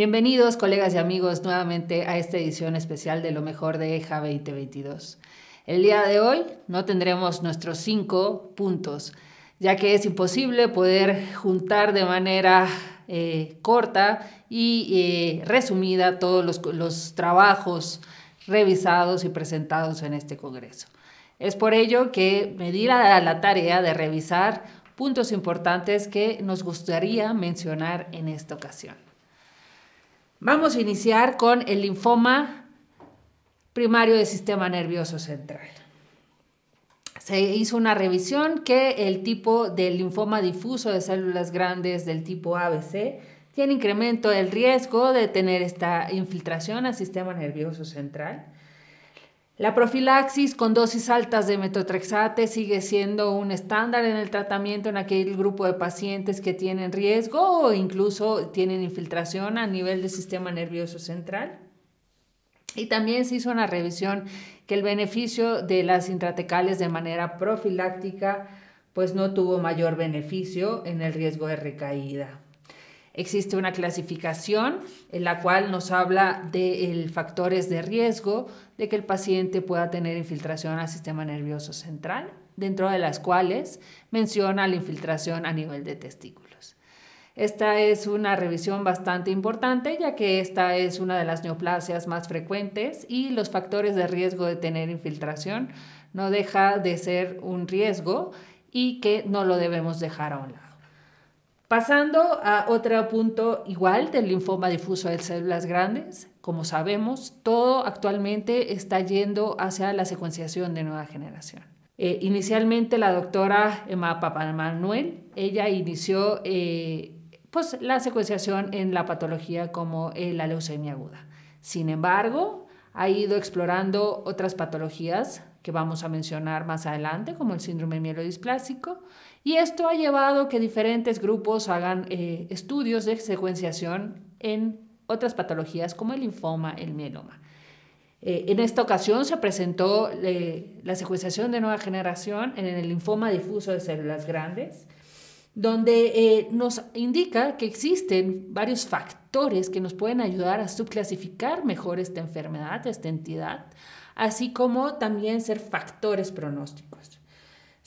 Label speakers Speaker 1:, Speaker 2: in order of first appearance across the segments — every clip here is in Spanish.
Speaker 1: Bienvenidos colegas y amigos nuevamente a esta edición especial de lo mejor de EJA 2022. El día de hoy no tendremos nuestros cinco puntos, ya que es imposible poder juntar de manera eh, corta y eh, resumida todos los, trabajos revisados y presentados en este Congreso. Es por ello que me di la, la tarea de revisar puntos importantes que nos gustaría mencionar en esta ocasión. Vamos a iniciar con el linfoma primario del sistema nervioso central. Se hizo una revisión que el tipo del linfoma difuso de células grandes del tipo ABC tiene incremento del riesgo de tener esta infiltración al sistema nervioso central la profilaxis con dosis altas de metotrexate sigue siendo un estándar en el tratamiento en aquel grupo de pacientes que tienen riesgo o incluso tienen infiltración a nivel del sistema nervioso central. Y también se hizo una revisión que el beneficio de las intratecales de manera profiláctica pues no tuvo mayor beneficio en el riesgo de recaída. Existe una clasificación en la cual nos habla de factores de riesgo de que el paciente pueda tener infiltración al sistema nervioso central, dentro de las cuales menciona la infiltración a nivel de testículos. Esta es una revisión bastante importante ya que esta es una de las neoplasias más frecuentes y los factores de riesgo de tener infiltración no deja de ser un riesgo y que no lo debemos dejar a un lado. Pasando a otro punto igual del linfoma difuso de células grandes, como sabemos, todo actualmente está yendo hacia la secuenciación de nueva generación. Eh, inicialmente la doctora Emma Papamanuel, ella inició eh, pues, la secuenciación en la patología como eh, la leucemia aguda. Sin embargo, ha ido explorando otras patologías que vamos a mencionar más adelante, como el síndrome mielodisplásico, y esto ha llevado a que diferentes grupos hagan eh, estudios de secuenciación en otras patologías como el linfoma, el mieloma. Eh, en esta ocasión se presentó eh, la secuenciación de nueva generación en el linfoma difuso de células grandes, donde nos indica que existen varios factores que nos pueden ayudar a subclasificar mejor esta enfermedad, esta entidad, así como también ser factores pronósticos.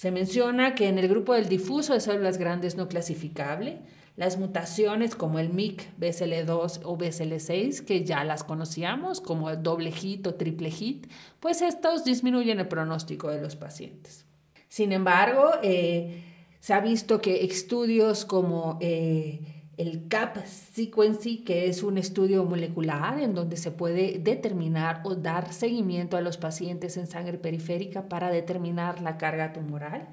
Speaker 1: Se menciona que en el grupo del difuso de células grandes no clasificable, las mutaciones como el MIC, BCL2 o BCL6, que ya las conocíamos como el doble hit o triple hit, pues estos disminuyen el pronóstico de los pacientes. Sin embargo, eh, se ha visto que estudios como eh, el CAP Sequency, que es un estudio molecular en donde se puede determinar o dar seguimiento a los pacientes en sangre periférica para determinar la carga tumoral.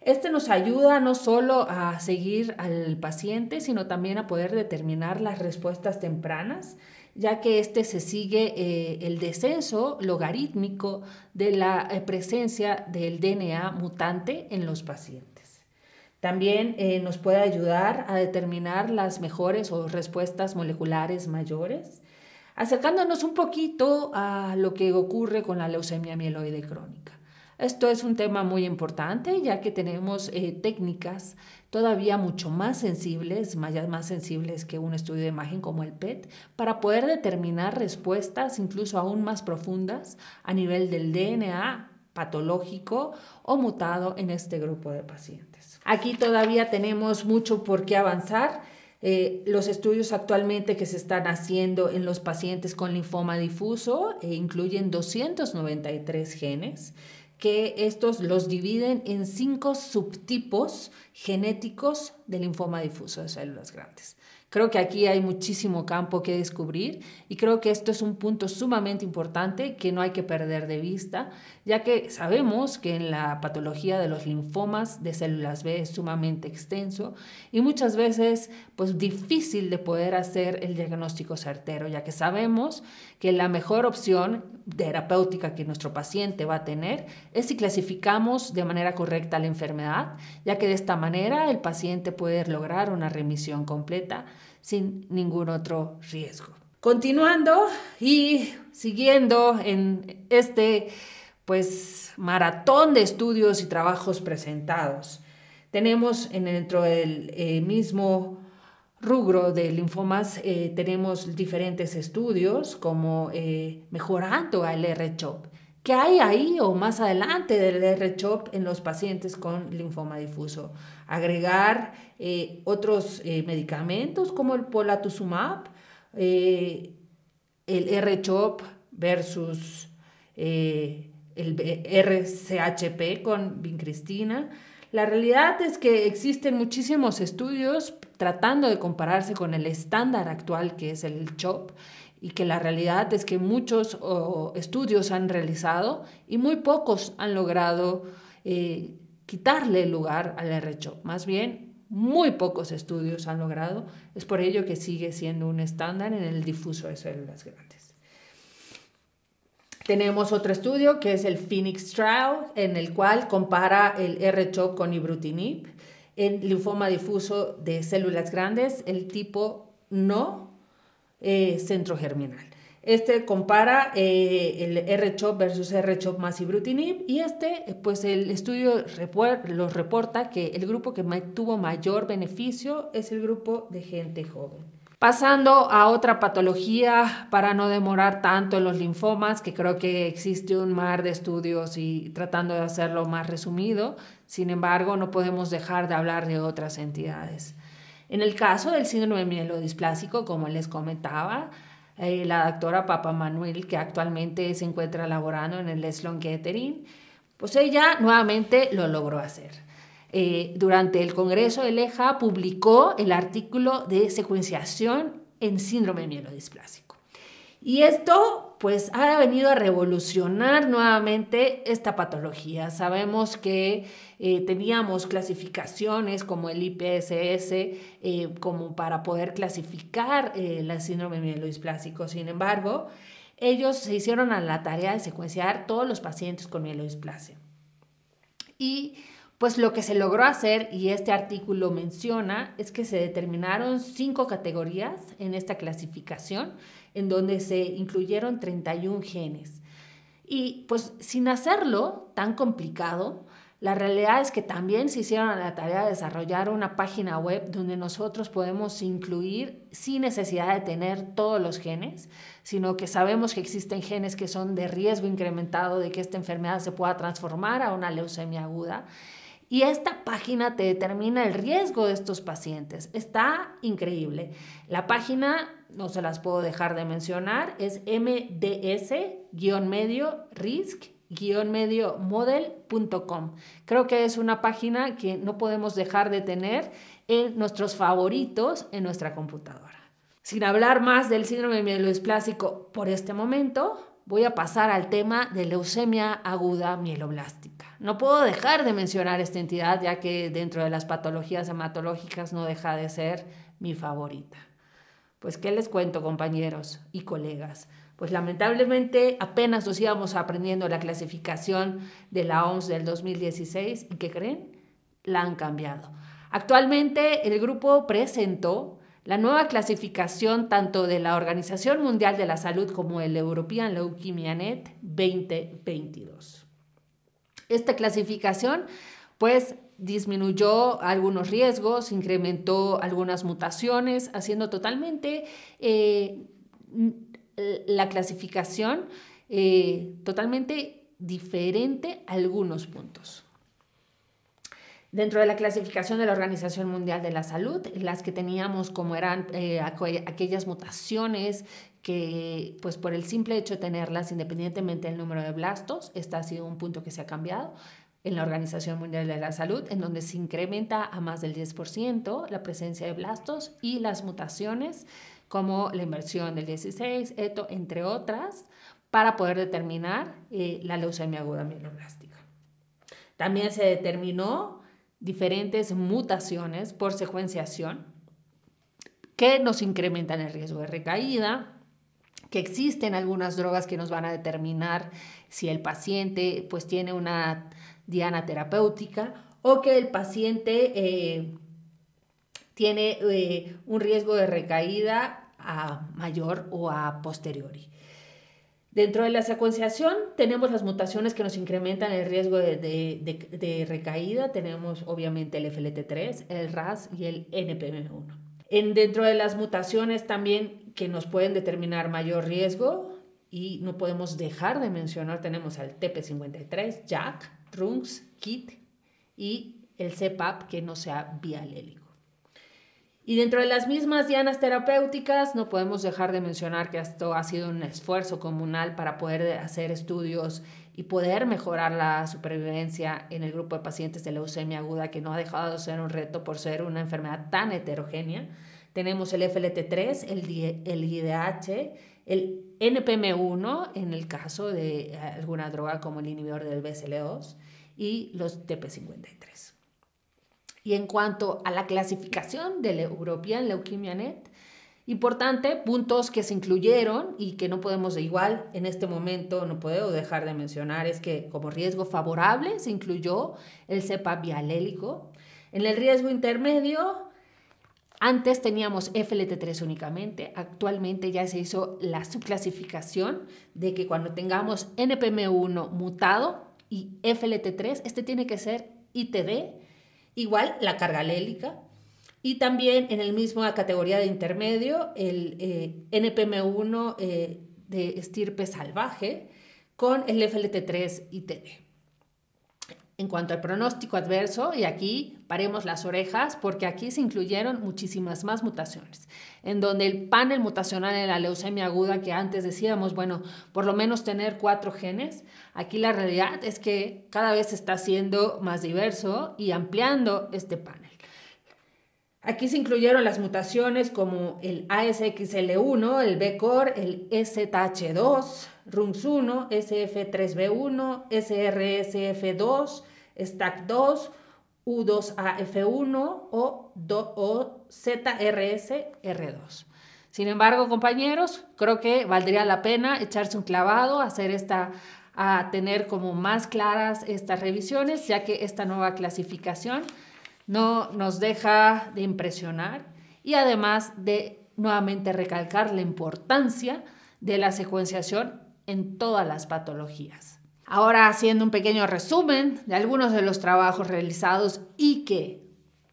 Speaker 1: Este nos ayuda no solo a seguir al paciente, sino también a poder determinar las respuestas tempranas, ya que este se sigue eh, el descenso logarítmico de la eh, presencia del DNA mutante en los pacientes. También eh, nos puede ayudar a determinar las mejores o respuestas moleculares mayores, acercándonos un poquito a lo que ocurre con la leucemia mieloide crónica. Esto es un tema muy importante ya que tenemos eh, técnicas todavía mucho más sensibles, más, más sensibles que un estudio de imagen como el PET, para poder determinar respuestas incluso aún más profundas a nivel del DNA patológico o mutado en este grupo de pacientes. Aquí todavía tenemos mucho por qué avanzar. Eh, los estudios actualmente que se están haciendo en los pacientes con linfoma difuso eh, incluyen 293 genes que estos los dividen en cinco subtipos genéticos de linfoma difuso de células grandes. Creo que aquí hay muchísimo campo que descubrir y creo que esto es un punto sumamente importante que no hay que perder de vista, ya que sabemos que en la patología de los linfomas de células B es sumamente extenso y muchas veces pues difícil de poder hacer el diagnóstico certero, ya que sabemos que la mejor opción terapéutica que nuestro paciente va a tener es si clasificamos de manera correcta la enfermedad, ya que de esta manera el paciente puede lograr una remisión completa sin ningún otro riesgo. Continuando y siguiendo en este pues maratón de estudios y trabajos presentados. Tenemos en, dentro del eh, mismo rubro de linfomas eh, tenemos diferentes estudios como mejorando al R-CHOP. ¿Qué hay ahí o más adelante del R-CHOP en los pacientes con linfoma difuso? Agregar otros medicamentos como el polatuzumab, el R-CHOP versus el RCHP con vincristina. La realidad es que existen muchísimos estudios tratando de compararse con el estándar actual que es el CHOP y que la realidad es que muchos estudios han realizado y muy pocos han logrado eh, quitarle lugar al R-CHOP. Más bien, muy pocos estudios han logrado. Es por ello que sigue siendo un estándar en el difuso de células grandes. Tenemos otro estudio que es el Phoenix Trial, en el cual compara el R-CHOP con ibrutinib en linfoma difuso de células grandes, el tipo no eh, centrogerminal. Este compara eh, el R-CHOP versus R-CHOP más ibrutinib y este, pues el estudio los reporta que el grupo que tuvo mayor beneficio es el grupo de gente joven. Pasando a otra patología, para no demorar tanto en los linfomas, que creo que existe un mar de estudios y tratando de hacerlo más resumido, sin embargo, no podemos dejar de hablar de otras entidades. En el caso del síndrome mielodisplásico, como les comentaba, eh, la doctora Papa Manuel, que actualmente se encuentra laborando en el Sloan Kettering, pues ella nuevamente lo logró hacer. Eh, durante el Congreso de Leja publicó el artículo de secuenciación en síndrome mielodisplásico. Y esto pues ha venido a revolucionar nuevamente esta patología. Sabemos que eh, teníamos clasificaciones como el IPSS eh, como para poder clasificar la síndrome mielodisplásico. Sin embargo, ellos se hicieron a la tarea de secuenciar todos los pacientes con mielodisplasia. Y pues lo que se logró hacer, y este artículo menciona, es que se determinaron cinco categorías en esta clasificación, en donde se incluyeron 31 genes. Y pues sin hacerlo tan complicado, la realidad es que también se hicieron la tarea de desarrollar una página web donde nosotros podemos incluir sin necesidad de tener todos los genes, sino que sabemos que existen genes que son de riesgo incrementado de que esta enfermedad se pueda transformar a una leucemia aguda y esta página te determina el riesgo de estos pacientes. Está increíble. La página, no se las puedo dejar de mencionar, es mds-medio risk-medio model.com. Creo que es una página que no podemos dejar de tener en nuestros favoritos en nuestra computadora. Sin hablar más del síndrome mielodisplásico por este momento, voy a pasar al tema de leucemia aguda mieloblástica. No puedo dejar de mencionar esta entidad ya que dentro de las patologías hematológicas no deja de ser mi favorita. Pues, ¿qué les cuento, compañeros y colegas? Pues lamentablemente apenas nos íbamos aprendiendo la clasificación de la OMS del 2016 y ¿qué creen? La han cambiado. Actualmente el grupo presentó la nueva clasificación tanto de la Organización Mundial de la Salud como el European Leukemia Net 2022. Esta clasificación pues disminuyó algunos riesgos, incrementó algunas mutaciones, haciendo totalmente eh, la clasificación eh, totalmente diferente a algunos puntos. Dentro de la clasificación de la Organización Mundial de la Salud, las que teníamos como eran eh, aquellas mutaciones que, pues por el simple hecho de tenerlas, independientemente del número de blastos, este ha sido un punto que se ha cambiado en la Organización Mundial de la Salud, en donde se incrementa a más del 10% la presencia de blastos y las mutaciones como la inversión del 16, ETO, entre otras, para poder determinar eh, la leucemia aguda mieloblástica. También se determinó diferentes mutaciones por secuenciación que nos incrementan el riesgo de recaída, que existen algunas drogas que nos van a determinar si el paciente pues tiene una diana terapéutica o que el paciente eh, tiene eh, un riesgo de recaída a mayor o a posteriori. Dentro de la secuenciación tenemos las mutaciones que nos incrementan el riesgo de, recaída. Tenemos obviamente el FLT3, el RAS y el NPM1. En, dentro de las mutaciones también que nos pueden determinar mayor riesgo y no podemos dejar de mencionar, tenemos al TP53, JAK, RUNX, KIT y el CPAP que no sea bialélico. Y dentro de las mismas dianas terapéuticas, no podemos dejar de mencionar que esto ha sido un esfuerzo comunal para poder hacer estudios y poder mejorar la supervivencia en el grupo de pacientes de leucemia aguda, que no ha dejado de ser un reto por ser una enfermedad tan heterogénea. Tenemos el FLT3, el, el IDH, el NPM1 en el caso de alguna droga como el inhibidor del BCL2 y los TP53. Y en cuanto a la clasificación del European Leukemia Net, importante, puntos que se incluyeron y que no podemos de igual en este momento, no puedo dejar de mencionar, es que como riesgo favorable se incluyó el cepa bialélico. En el riesgo intermedio, antes teníamos FLT3 únicamente, actualmente ya se hizo la subclasificación de que cuando tengamos NPM1 mutado y FLT3, este tiene que ser ITD Igual la carga lélica. Y también en el mismo categoría de intermedio, el eh, NPM1 eh, de estirpe salvaje con el FLT3 ITD. En cuanto al pronóstico adverso, y aquí paremos las orejas porque aquí se incluyeron muchísimas más mutaciones, en donde el panel mutacional en la leucemia aguda que antes decíamos, bueno, por lo menos tener cuatro genes, aquí la realidad es que cada vez está haciendo más diverso y ampliando este panel. Aquí se incluyeron las mutaciones como el ASXL1, el BCOR, el STH2, RUNX1, SF3B1, SRSF2, STAC2, U2AF1 o, o ZRSR2. Sin embargo, compañeros, creo que valdría la pena echarse un clavado, hacer esta, a tener como más claras estas revisiones, ya que esta nueva clasificación no nos deja de impresionar y además de nuevamente recalcar la importancia de la secuenciación en todas las patologías. Ahora haciendo un pequeño resumen de algunos de los trabajos realizados y que,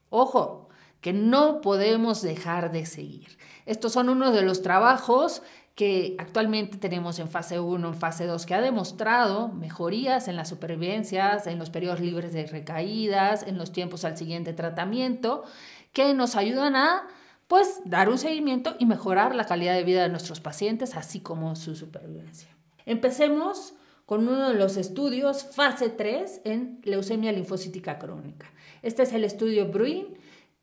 Speaker 1: ojo, que no podemos dejar de seguir. Estos son unos de los trabajos que actualmente tenemos en fase 1, en fase 2, que ha demostrado mejorías en las supervivencias, en los periodos libres de recaídas, en los tiempos al siguiente tratamiento, que nos ayudan a pues dar un seguimiento y mejorar la calidad de vida de nuestros pacientes, así como su supervivencia. Empecemos con uno de los estudios fase 3 en leucemia linfocítica crónica. Este es el estudio Bruin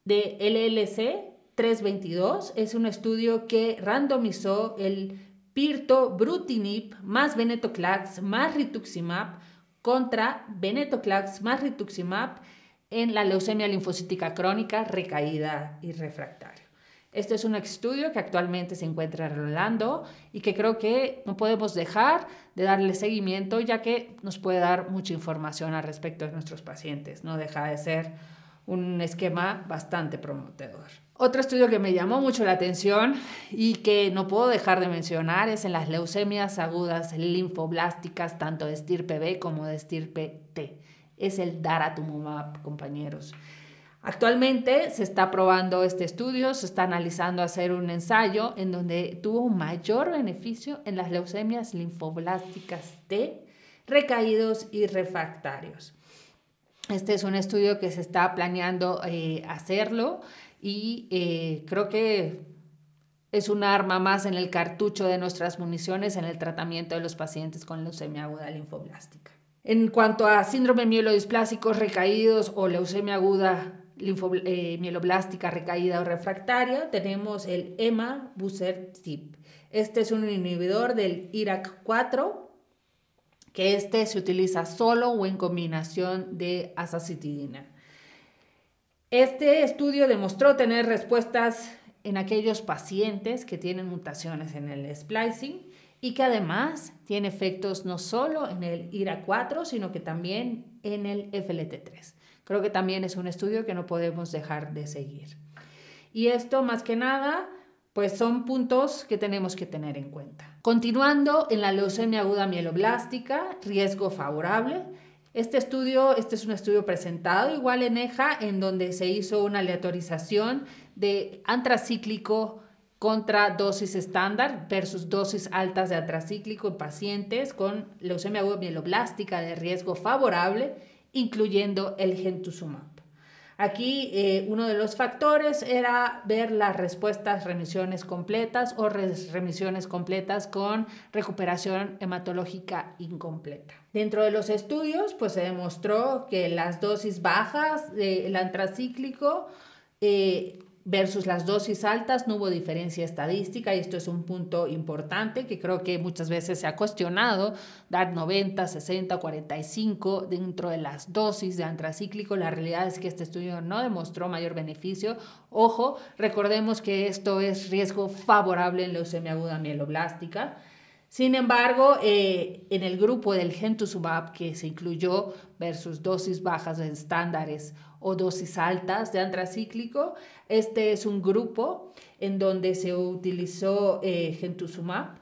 Speaker 1: de LLC 322. Es un estudio que randomizó el pirtobrutinib más venetoclax más rituximab contra venetoclax más rituximab en la leucemia linfocítica crónica recaída y refractaria. Este es un estudio que actualmente se encuentra rolando y que creo que no podemos dejar de darle seguimiento ya que nos puede dar mucha información al respecto de nuestros pacientes. No deja de ser un esquema bastante prometedor. Otro estudio que me llamó mucho la atención y que no puedo dejar de mencionar es en las leucemias agudas linfoblásticas, tanto de estirpe B como de estirpe T. Es el daratumumab, compañeros. Actualmente se está probando este estudio, se está analizando hacer un ensayo en donde tuvo mayor beneficio en las leucemias linfoblásticas T, recaídos y refractarios. Este es un estudio que se está planeando eh, hacerlo y eh, creo que es un arma más en el cartucho de nuestras municiones en el tratamiento de los pacientes con leucemia aguda linfoblástica. En cuanto a síndrome mielodisplásicos recaídos o leucemia aguda eh, mieloblástica recaída o refractaria, tenemos el EMA Busertib. Este es un inhibidor del IRAC4, que este se utiliza solo o en combinación de azacitidina. Este estudio demostró tener respuestas en aquellos pacientes que tienen mutaciones en el splicing y que además tiene efectos no solo en el IRA4, sino que también en el FLT3. Creo que también es un estudio que no podemos dejar de seguir. Y esto más que nada, pues son puntos que tenemos que tener en cuenta. Continuando en la leucemia aguda mieloblástica, riesgo favorable. Este estudio, este es un estudio presentado igual en EJA, en donde se hizo una aleatorización de antracíclico contra dosis estándar versus dosis altas de antracíclico en pacientes con leucemia aguda mieloblástica de riesgo favorable, incluyendo el gentuzumab. Aquí eh, uno de los factores era ver las respuestas remisiones completas o remisiones completas con recuperación hematológica incompleta. Dentro de los estudios, pues se demostró que las dosis bajas del antracíclico eh, versus las dosis altas no hubo diferencia estadística y esto es un punto importante que creo que muchas veces se ha cuestionado, dar 90, 60, 45 dentro de las dosis de antracíclico. La realidad es que este estudio no demostró mayor beneficio. Ojo, recordemos que esto es riesgo favorable en leucemia aguda mieloblástica. Sin embargo, eh, en el grupo del Gentusumab que se incluyó versus dosis bajas de estándares o dosis altas de antracíclico, este es un grupo en donde se utilizó eh, Gentusumab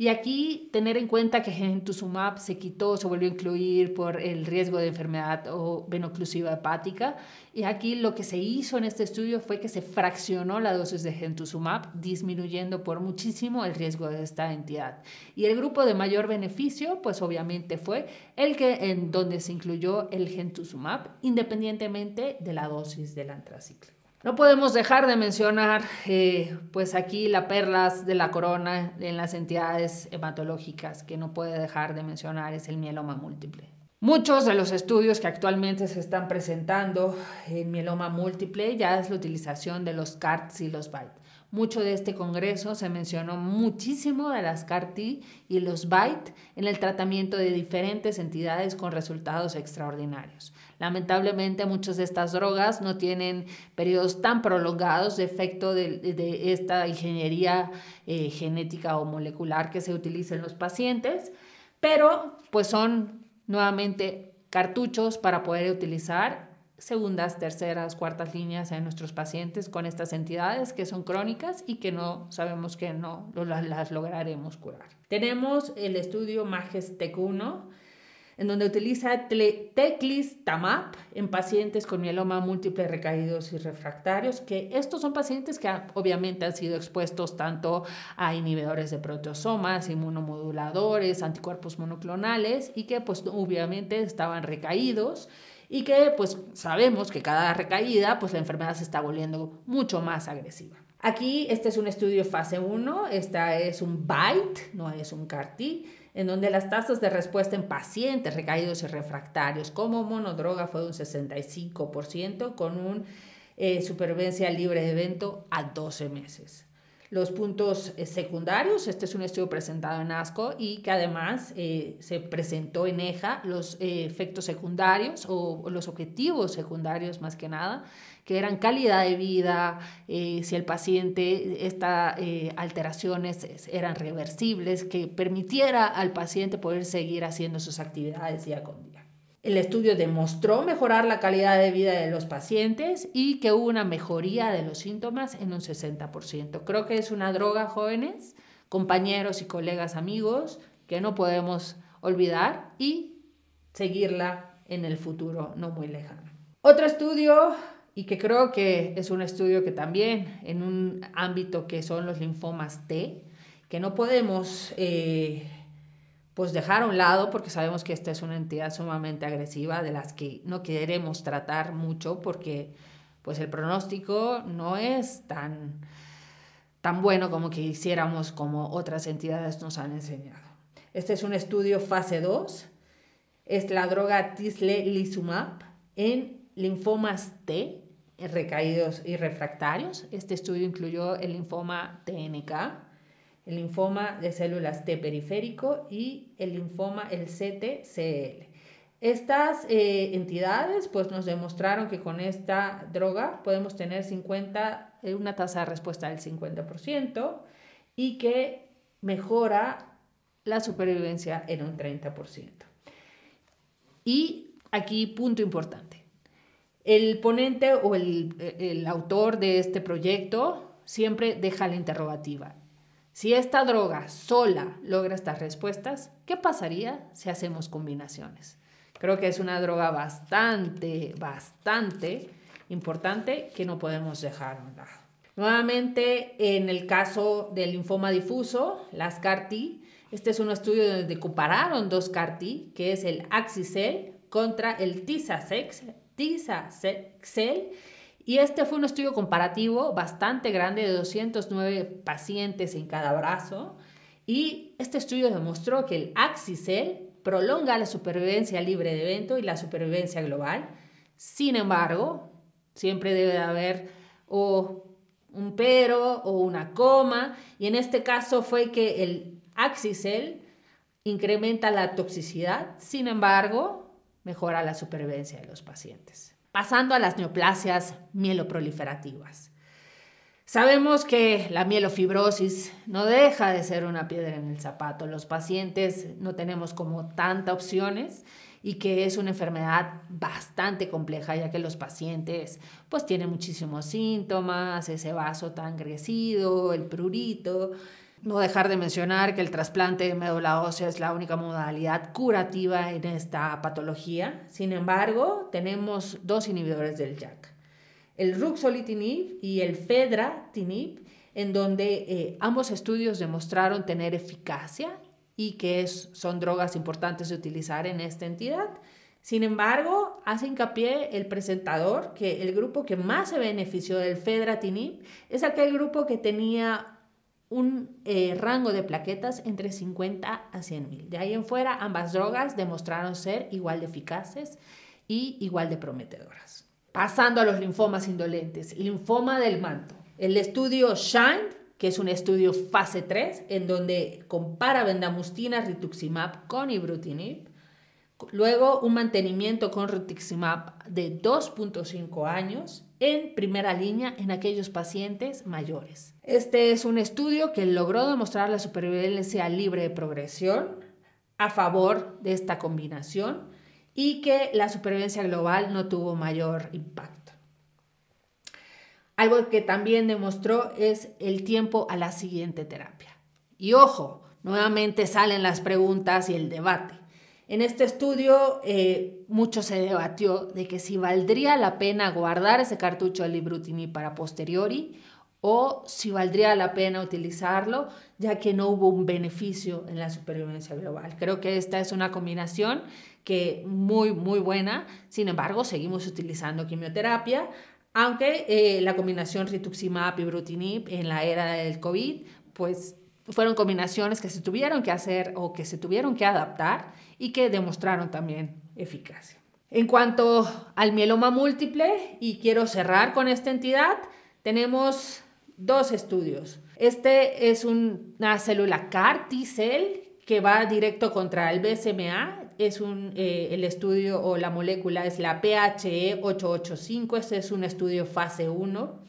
Speaker 1: y aquí tener en cuenta que gentusumab se quitó, se volvió a incluir por el riesgo de enfermedad o venoclusiva hepática. Y aquí lo que se hizo en este estudio fue que se fraccionó la dosis de gentusumab, disminuyendo por muchísimo el riesgo de esta entidad. Y el grupo de mayor beneficio, pues obviamente fue el que en donde se incluyó el gentusumab, independientemente de la dosis del antraciclo. No podemos dejar de mencionar, eh, pues aquí la perlas de la corona en las entidades hematológicas que no puede dejar de mencionar es el mieloma múltiple. Muchos de los estudios que actualmente se están presentando en mieloma múltiple ya es la utilización de los CARTs y los BITE. Mucho de este congreso se mencionó muchísimo de las CAR-T y los BITE en el tratamiento de diferentes entidades con resultados extraordinarios. Lamentablemente muchas de estas drogas no tienen periodos tan prolongados de efecto de, esta ingeniería eh, genética o molecular que se utiliza en los pacientes, pero pues son nuevamente cartuchos para poder utilizar segundas, terceras, cuartas líneas en nuestros pacientes con estas entidades que son crónicas y que no sabemos que no las, las lograremos curar. Tenemos el estudio MAGES-TEC 1 en donde utiliza teclistamab en pacientes con mieloma múltiple recaídos y refractarios, que estos son pacientes que obviamente han sido expuestos tanto a inhibidores de proteosomas, inmunomoduladores, anticuerpos monoclonales y que pues obviamente estaban recaídos y que pues sabemos que cada recaída pues la enfermedad se está volviendo mucho más agresiva. Aquí este es un estudio fase 1, esta es un BITE, no es un CAR-T, en donde las tasas de respuesta en pacientes recaídos y refractarios como monodroga fue de un 65% con una eh, supervivencia libre de evento a 12 meses. Los puntos eh, secundarios, este es un estudio presentado en ASCO y que además eh, se presentó en EJA los efectos secundarios o, los objetivos secundarios más que nada, que eran calidad de vida, eh, si el paciente, estas eh, alteraciones eran reversibles, que permitiera al paciente poder seguir haciendo sus actividades día con día. El estudio demostró mejorar la calidad de vida de los pacientes y que hubo una mejoría de los síntomas en un 60%. Creo que es una droga, jóvenes, compañeros y colegas amigos, que no podemos olvidar y seguirla en el futuro no muy lejano. Otro estudio y que creo que es un estudio que también en un ámbito que son los linfomas T, que no podemos eh, pues dejar a un lado porque sabemos que esta es una entidad sumamente agresiva de las que no queremos tratar mucho porque pues el pronóstico no es tan, tan bueno como quisiéramos como otras entidades nos han enseñado. Este es un estudio fase 2, es la droga tislelizumab en linfomas T, recaídos y refractarios. Este estudio incluyó el linfoma TNK, el linfoma de células T periférico y el linfoma, el CTCL. Estas eh, entidades pues, nos demostraron que con esta droga podemos tener 50, eh, una tasa de respuesta del 50% y que mejora la supervivencia en un 30%. Y aquí punto importante. El ponente o el, autor de este proyecto siempre deja la interrogativa. Si esta droga sola logra estas respuestas, ¿qué pasaría si hacemos combinaciones? Creo que es una droga bastante, bastante importante que no podemos dejar a un lado. Nuevamente, en el caso del linfoma difuso, las CAR-T, este es un estudio donde compararon dos CAR-T, que es el Axicel contra el Tisasex, Tisacel, y este fue un estudio comparativo bastante grande de 209 pacientes en cada brazo, y este estudio demostró que el Axicel prolonga la supervivencia libre de evento y la supervivencia global. Sin embargo, siempre debe haber o un pero o una coma, y en este caso fue que el Axicel incrementa la toxicidad, sin embargo, mejora la supervivencia de los pacientes. Pasando a las neoplasias mieloproliferativas. Sabemos que la mielofibrosis no deja de ser una piedra en el zapato. Los pacientes no tenemos como tantas opciones y que es una enfermedad bastante compleja ya que los pacientes pues tienen muchísimos síntomas, ese vaso tan crecido, el prurito. No dejar de mencionar que el trasplante de médula ósea es la única modalidad curativa en esta patología. Sin embargo, tenemos dos inhibidores del JAK el ruxolitinib y el fedratinib, en donde eh, ambos estudios demostraron tener eficacia y que son drogas importantes de utilizar en esta entidad. Sin embargo, hace hincapié el presentador que el grupo que más se benefició del fedratinib es aquel grupo que tenía un eh, rango de plaquetas entre 50 a 100 mil. De ahí en fuera, ambas drogas demostraron ser igual de eficaces y igual de prometedoras. Pasando a los linfomas indolentes, linfoma del manto. El estudio SHINE, que es un estudio fase 3, en donde compara vendamustina rituximab con ibrutinib. Luego, un mantenimiento con rituximab de 2.5 años en primera línea en aquellos pacientes mayores. Este es un estudio que logró demostrar la supervivencia libre de progresión a favor de esta combinación y que la supervivencia global no tuvo mayor impacto. Algo que también demostró es el tiempo a la siguiente terapia. Y ojo, nuevamente salen las preguntas y el debate. En este estudio eh, mucho se debatió de que si valdría la pena guardar ese cartucho de Librutini para posteriori o si valdría la pena utilizarlo ya que no hubo un beneficio en la supervivencia global. Creo que esta es una combinación que muy, muy buena. Sin embargo, seguimos utilizando quimioterapia, aunque eh, la combinación rituximab y brutinib en la era del COVID, pues fueron combinaciones que se tuvieron que hacer o que se tuvieron que adaptar y que demostraron también eficacia. En cuanto al mieloma múltiple, y quiero cerrar con esta entidad, tenemos dos estudios. Este es una célula CAR que va directo contra el BCMA. Es un, eh, el estudio o la molécula es la PHE 885. Este es un estudio fase 1,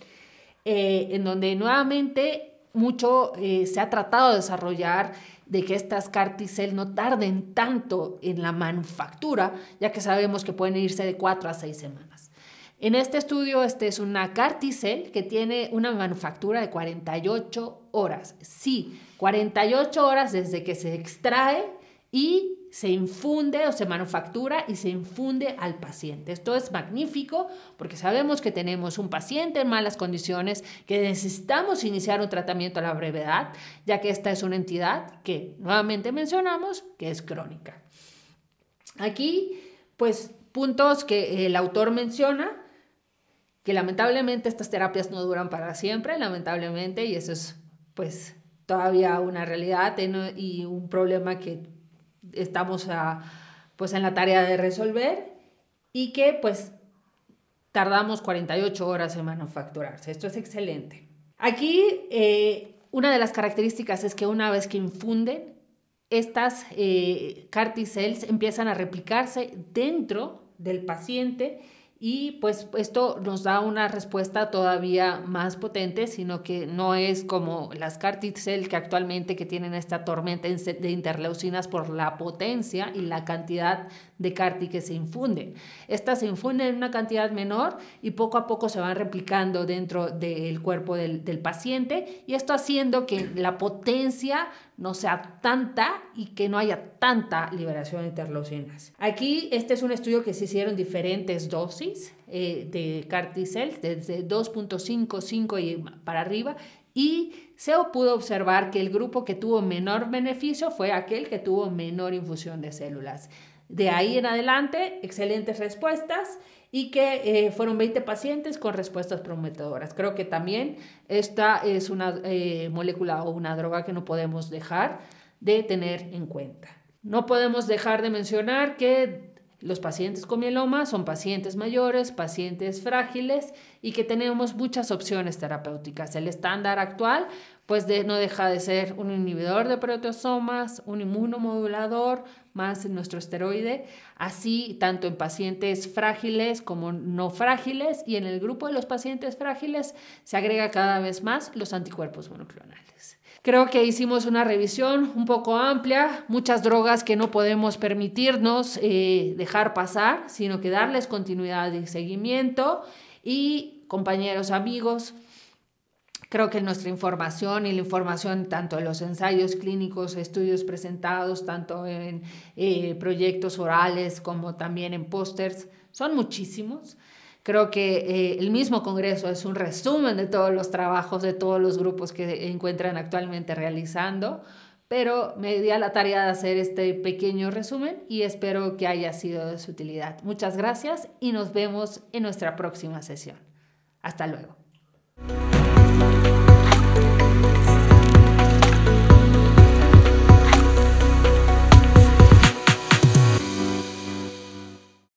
Speaker 1: eh, en donde nuevamente mucho eh, se ha tratado de desarrollar de que estas CAR no tarden tanto en la manufactura, ya que sabemos que pueden irse de 4 a 6 semanas. En este estudio, este es una carticel que tiene una manufactura de 48 horas. Sí, 48 horas desde que se extrae y se infunde o se manufactura y se infunde al paciente. Esto es magnífico porque sabemos que tenemos un paciente en malas condiciones, que necesitamos iniciar un tratamiento a la brevedad, ya que esta es una entidad que nuevamente mencionamos que es crónica. Aquí, pues, puntos que el autor menciona que lamentablemente estas terapias no duran para siempre, lamentablemente, y eso es pues todavía una realidad y un problema que estamos a, pues en la tarea de resolver y que pues tardamos 48 horas en manufacturarse. Esto es excelente. Aquí eh, una de las características es que una vez que infunden, estas eh, cells empiezan a replicarse dentro del paciente y pues esto nos da una respuesta todavía más potente, sino que no es como las Carticel que actualmente que tienen esta tormenta de interleucinas por la potencia y la cantidad de CARTI que se infunden. Estas se infunden en una cantidad menor y poco a poco se van replicando dentro del cuerpo del, del paciente y esto haciendo que la potencia no sea tanta y que no haya tanta liberación de interleucinas. Aquí este es un estudio que se hicieron diferentes dosis eh, de Carticel, desde 2.55 y para arriba, y se pudo observar que el grupo que tuvo menor beneficio fue aquel que tuvo menor infusión de células. De ahí en adelante, excelentes respuestas y que eh, fueron 20 pacientes con respuestas prometedoras. Creo que también esta es una eh, molécula o una droga que no podemos dejar de tener en cuenta. No podemos dejar de mencionar que los pacientes con mieloma son pacientes mayores, pacientes frágiles y que tenemos muchas opciones terapéuticas. El estándar actual pues no deja de ser un inhibidor de proteosomas, un inmunomodulador, más nuestro esteroide, así tanto en pacientes frágiles como no frágiles y en el grupo de los pacientes frágiles se agrega cada vez más los anticuerpos monoclonales. Creo que hicimos una revisión un poco amplia, muchas drogas que no podemos permitirnos eh, dejar pasar, sino que darles continuidad y seguimiento. Y compañeros, amigos, Creo que nuestra información y la información tanto en los ensayos clínicos, estudios presentados, tanto en eh, proyectos orales como también en pósters, son muchísimos. Creo que eh, el mismo Congreso es un resumen de todos los trabajos de todos los grupos que encuentran actualmente realizando, pero me di a la tarea de hacer este pequeño resumen y espero que haya sido de su utilidad. Muchas gracias y nos vemos en nuestra próxima sesión. Hasta luego.